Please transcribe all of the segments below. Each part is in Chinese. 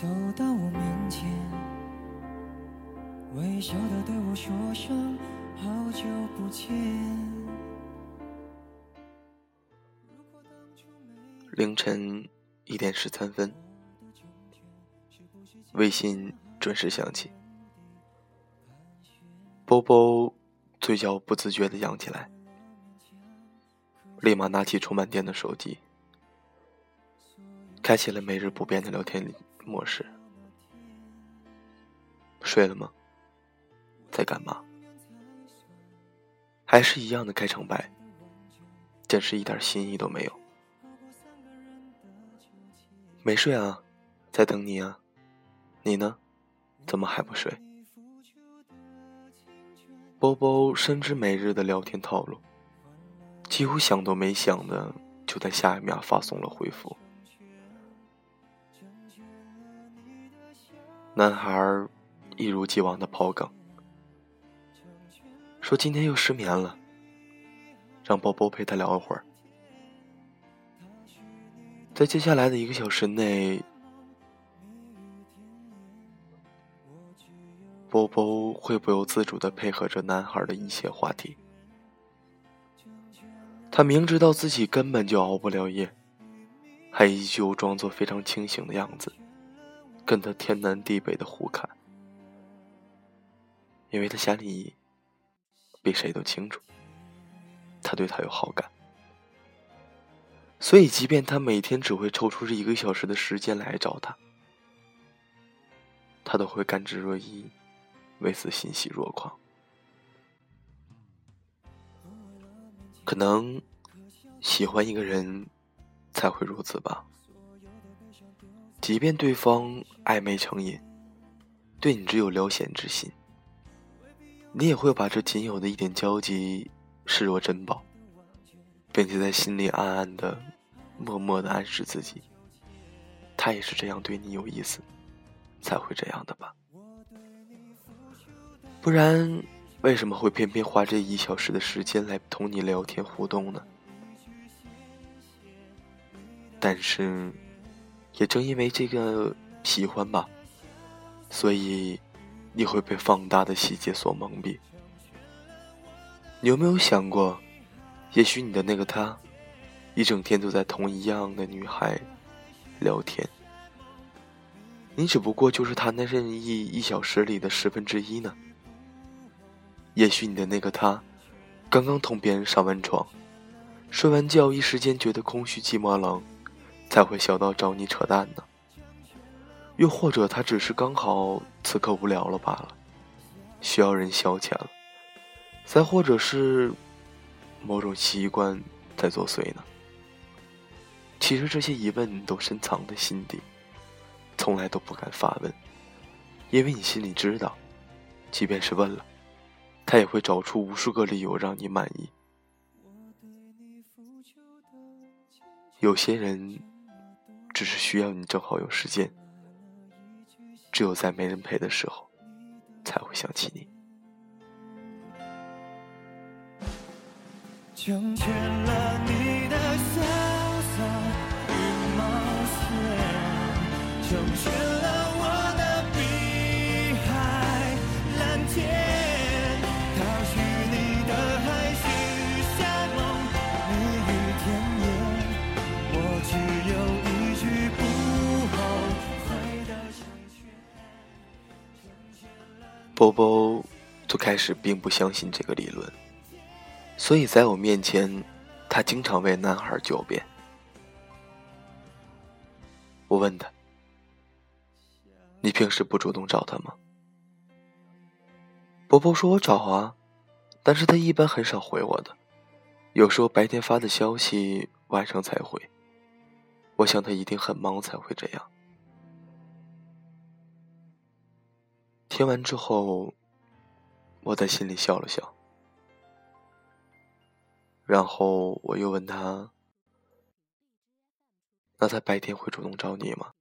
走到我面前，微笑的对我说声好久不见。凌晨一点十三分，微信准时响起，波波嘴角不自觉的扬起来，立马拿起充满电的手机。开启了每日不变的聊天模式。睡了吗？在干嘛？还是一样的开场白，真是一点新意都没有。没睡啊，在等你啊。你呢？怎么还不睡？波波深知每日的聊天套路，几乎想都没想的就在下一秒发送了回复。男孩一如既往的抛梗，说今天又失眠了，让波波陪他聊一会儿。在接下来的一个小时内，波波会不由自主的配合着男孩的一些话题。他明知道自己根本就熬不了夜，还依旧装作非常清醒的样子。跟他天南地北的互看，因为他心里比谁都清楚，他对他有好感，所以即便他每天只会抽出这一个小时的时间来找他，他都会甘之若饴，为此欣喜若狂。可能喜欢一个人才会如此吧。即便对方暧昧成瘾，对你只有撩闲之心，你也会把这仅有的一点交集视若珍宝，并且在心里暗暗的、默默的暗示自己，他也是这样对你有意思，才会这样的吧？不然，为什么会偏偏花这一小时的时间来同你聊天互动呢？但是。也正因为这个喜欢吧，所以你会被放大的细节所蒙蔽。你有没有想过，也许你的那个他，一整天都在同一样的女孩聊天，你只不过就是他那任意一小时里的十分之一呢？也许你的那个他，刚刚同别人上完床，睡完觉，一时间觉得空虚寂寞冷。才会想到找你扯淡呢。又或者他只是刚好此刻无聊了罢了，需要人消遣了。再或者是某种习惯在作祟呢。其实这些疑问都深藏在心底，从来都不敢发问，因为你心里知道，即便是问了，他也会找出无数个理由让你满意。有些人。只是需要你正好有时间，只有在没人陪的时候，才会想起你。成全了你的潇洒与冒险，成全波波就开始并不相信这个理论，所以在我面前，他经常为男孩狡辩。我问他：“你平时不主动找他吗？”波波说：“我找啊，但是他一般很少回我的，有时候白天发的消息，晚上才回。我想他一定很忙才会这样。”听完之后，我在心里笑了笑，然后我又问他：“那他白天会主动找你吗？”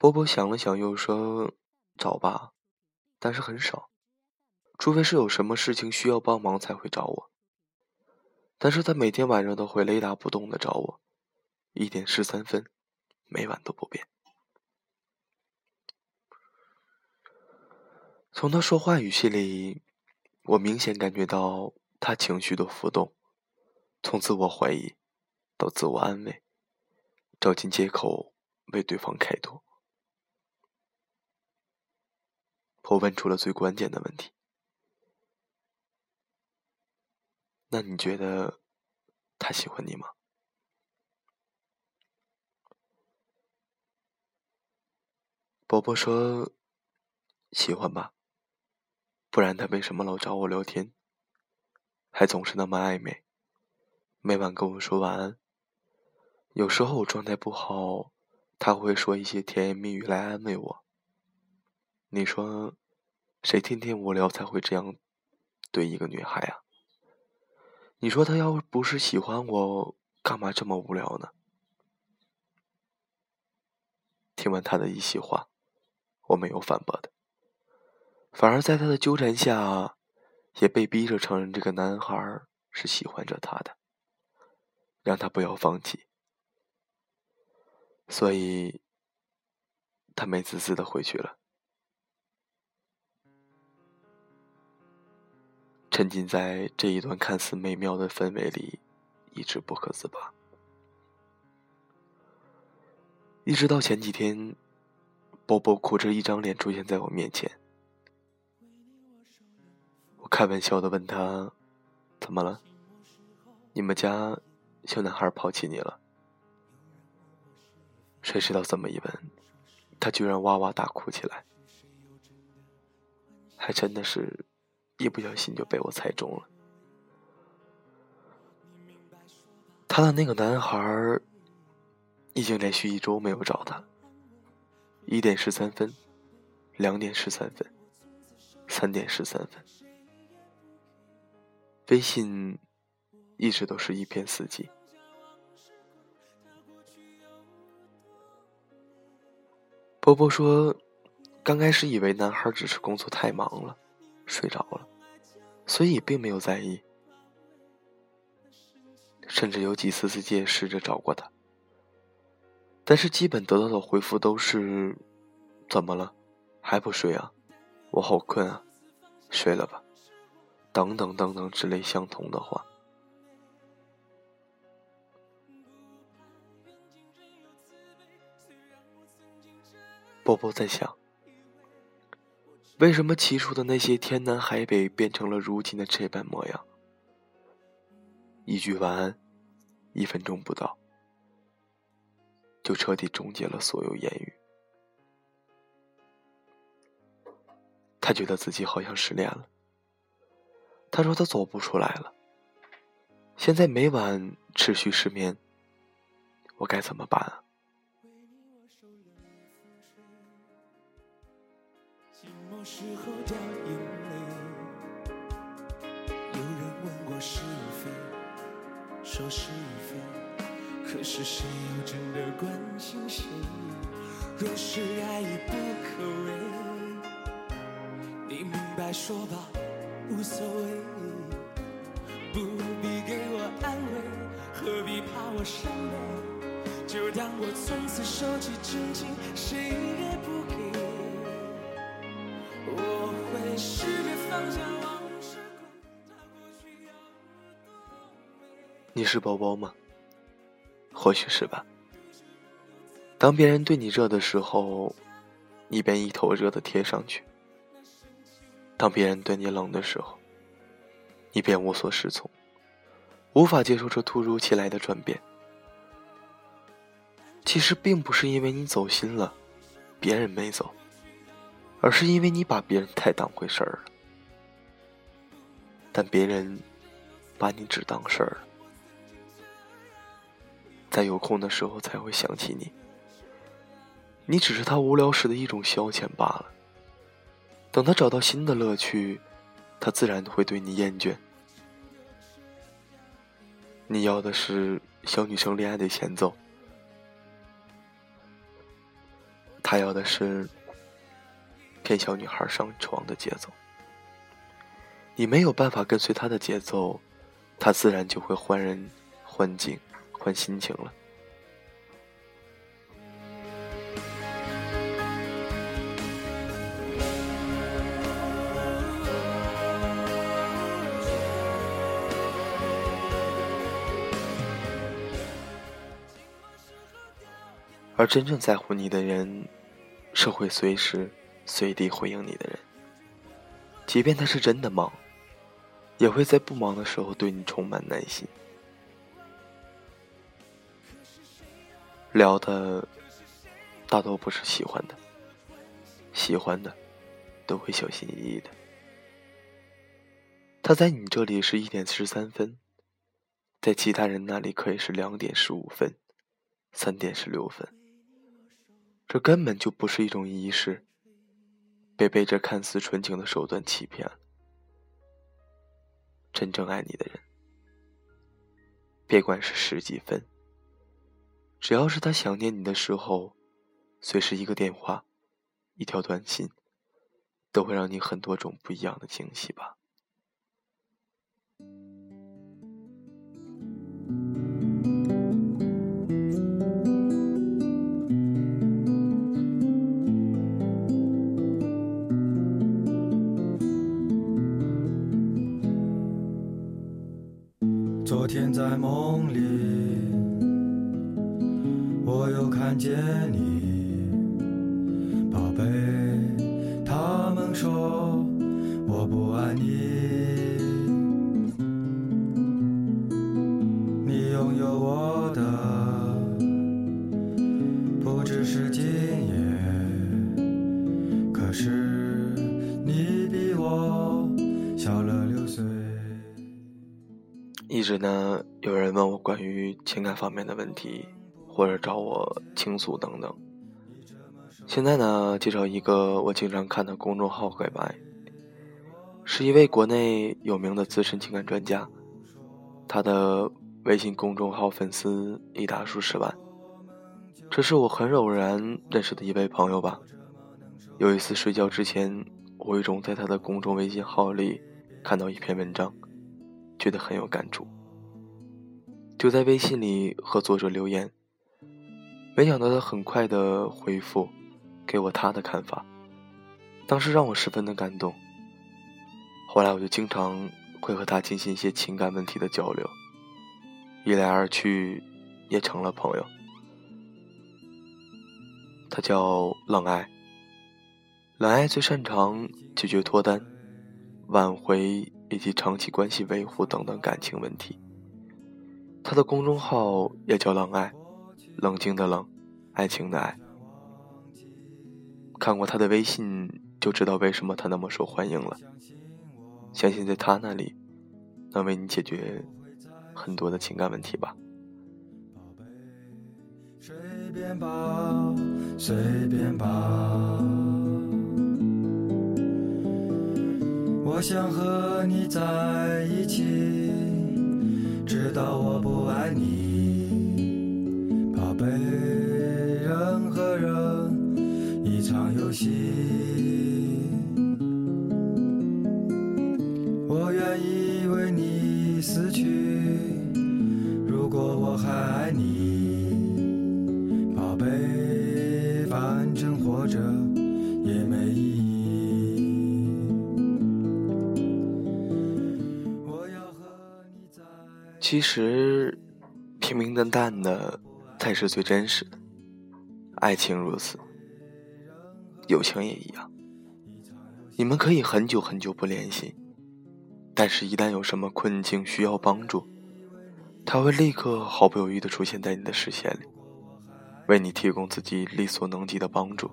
波波想了想，又说：“找吧，但是很少，除非是有什么事情需要帮忙才会找我。但是他每天晚上都会雷打不动的找我，一点十三分，每晚都不变。”从他说话语气里，我明显感觉到他情绪的浮动，从自我怀疑到自我安慰，找尽借口为对方开脱。我问出了最关键的问题：那你觉得他喜欢你吗？伯伯说：“喜欢吧，不然他为什么老找我聊天，还总是那么暧昧，每晚跟我说晚安。有时候我状态不好，他会说一些甜言蜜语来安慰我。你说，谁天天无聊才会这样对一个女孩啊？你说他要不是喜欢我，干嘛这么无聊呢？”听完他的一席话。我没有反驳的，反而在他的纠缠下，也被逼着承认这个男孩是喜欢着他的，让他不要放弃。所以，他美滋滋的回去了，沉浸在这一段看似美妙的氛围里，一直不可自拔，一直到前几天。波波哭着一张脸出现在我面前，我开玩笑的问他：“怎么了？你们家小男孩抛弃你了？”谁知道这么一问，他居然哇哇大哭起来，还真的是，一不小心就被我猜中了。他的那个男孩已经连续一周没有找他。一点十三分，两点十三分，三点十三分。微信一直都是一片死寂。波波说，刚开始以为男孩只是工作太忙了，睡着了，所以并没有在意，甚至有几次自己也试着找过他。但是基本得到的回复都是：“怎么了？还不睡啊？我好困啊，睡了吧。”等等等等之类相同的话。波波在想：为什么起初的那些天南海北变成了如今的这般模样？一句晚安，一分钟不到。就彻底终结了所有言语。他觉得自己好像失恋了。他说他走不出来了。现在每晚持续失眠，我该怎么办啊？有人问过是非，说是非。可是谁又真的关心谁？若是爱已不可为，你明白说吧，无所谓。不必给我安慰，何必怕我伤悲？就当我从此收起真情，谁也不给。我会试着放下往事，管它过去要多美。你是宝宝吗？或许是吧。当别人对你热的时候，你便一头热的贴上去；当别人对你冷的时候，你便无所适从，无法接受这突如其来的转变。其实并不是因为你走心了，别人没走，而是因为你把别人太当回事儿了。但别人把你只当事儿了。在有空的时候才会想起你，你只是他无聊时的一种消遣罢了。等他找到新的乐趣，他自然会对你厌倦。你要的是小女生恋爱的前奏，他要的是骗小女孩上床的节奏。你没有办法跟随他的节奏，他自然就会换人换景。换心情了。而真正在乎你的人，是会随时随地回应你的人。即便他是真的忙，也会在不忙的时候对你充满耐心。聊的大多不是喜欢的，喜欢的都会小心翼翼的。他在你这里是一点十三分，在其他人那里可以是两点十五分，三点十六分。这根本就不是一种仪式，被被这看似纯情的手段欺骗了。真正爱你的人，别管是十几分，只要是他想念你的时候，随时一个电话，一条短信，都会让你很多种不一样的惊喜吧。在梦里，我又看见你，直呢，有人问我关于情感方面的问题，或者找我倾诉等等。现在呢，介绍一个我经常看的公众号给白，是一位国内有名的资深情感专家，他的微信公众号粉丝已达数十万。这是我很偶然认识的一位朋友吧。有一次睡觉之前，无意中在他的公众微信号里看到一篇文章。觉得很有感触，就在微信里和作者留言。没想到他很快的回复，给我他的看法，当时让我十分的感动。后来我就经常会和他进行一些情感问题的交流，一来二去也成了朋友。他叫冷爱，冷爱最擅长解决脱单、挽回。以及长期关系维护等等感情问题。他的公众号也叫“冷爱”，冷静的冷，爱情的爱。看过他的微信，就知道为什么他那么受欢迎了。相信在他那里，能为你解决很多的情感问题吧。随便吧，随便吧。我想和你在一起，直到我不爱你，宝贝。任何人一场游戏，其实，平平淡淡的才是最真实的。爱情如此，友情也一样。你们可以很久很久不联系，但是，一旦有什么困境需要帮助，他会立刻毫不犹豫的出现在你的视线里，为你提供自己力所能及的帮助。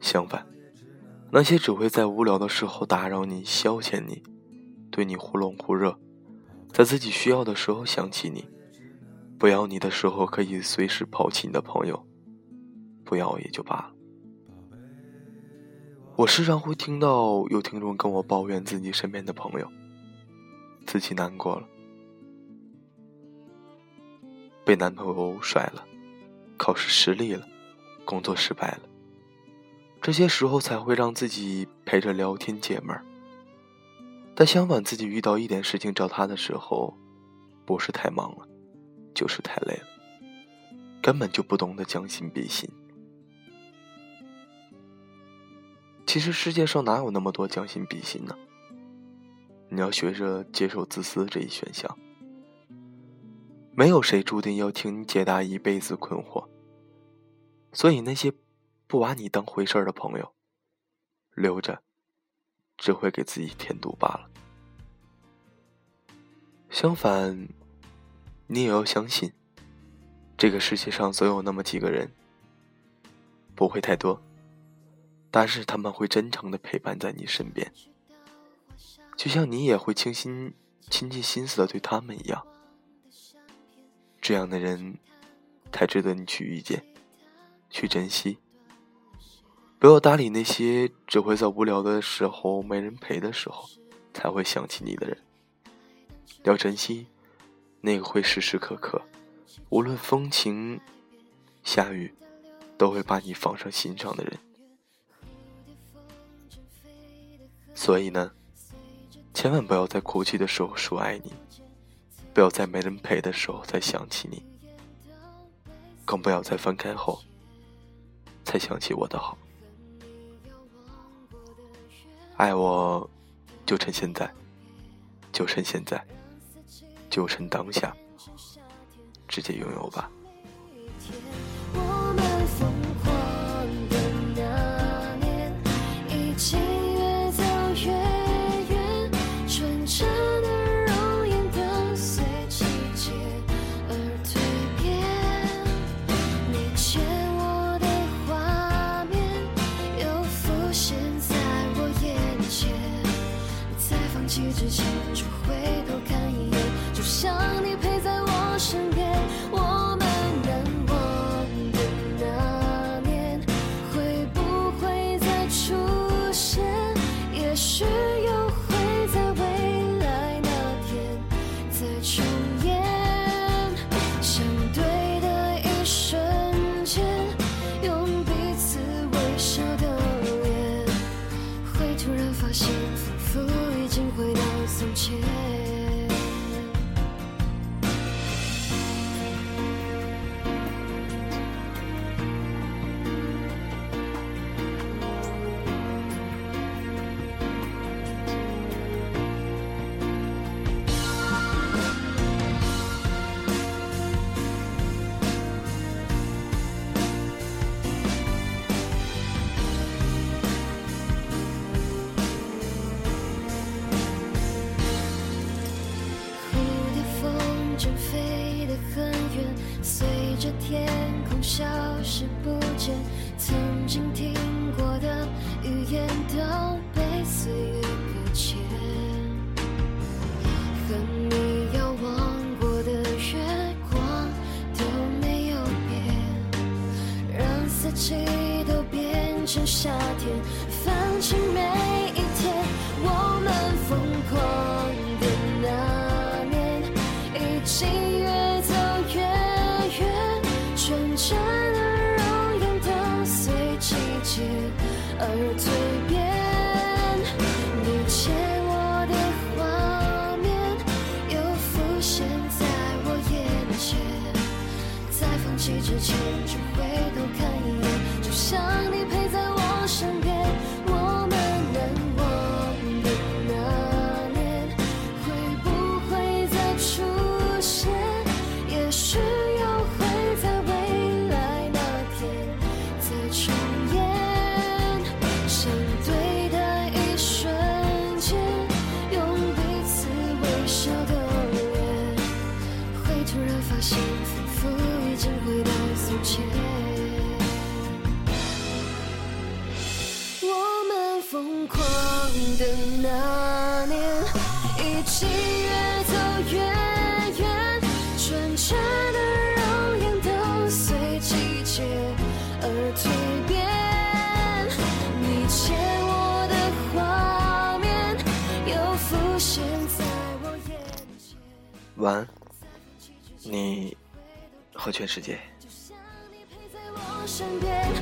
相反，那些只会在无聊的时候打扰你、消遣你，对你忽冷忽热。在自己需要的时候想起你，不要你的时候可以随时抛弃你的朋友，不要也就罢了。我时常会听到有听众跟我抱怨自己身边的朋友，自己难过了，被男朋友甩了，考试失利了，工作失败了，这些时候才会让自己陪着聊天解闷儿。但相反，自己遇到一点事情找他的时候，不是太忙了，就是太累了，根本就不懂得将心比心。其实世界上哪有那么多将心比心呢？你要学着接受自私这一选项。没有谁注定要听你解答一辈子困惑，所以那些不把你当回事儿的朋友，留着，只会给自己添堵罢了。相反，你也要相信，这个世界上总有那么几个人，不会太多，但是他们会真诚的陪伴在你身边，就像你也会倾心、倾尽心思的对他们一样。这样的人，才值得你去遇见。去珍惜，不要搭理那些只会在无聊的时候、没人陪的时候才会想起你的人。要珍惜那个会时时刻刻，无论风晴下雨，都会把你放上心上的人。所以呢，千万不要在哭泣的时候说爱你，不要在没人陪的时候再想起你，更不要在分开后。才想起我的好，爱我，就趁现在，就趁现在，就趁当下，直接拥有吧。消失不见，曾经听过的语言都被岁月搁浅，和你遥望过的月光都没有变，让四季都变成夏天，之前就回头看一眼，就像你陪和全世界。就像你陪在我身边。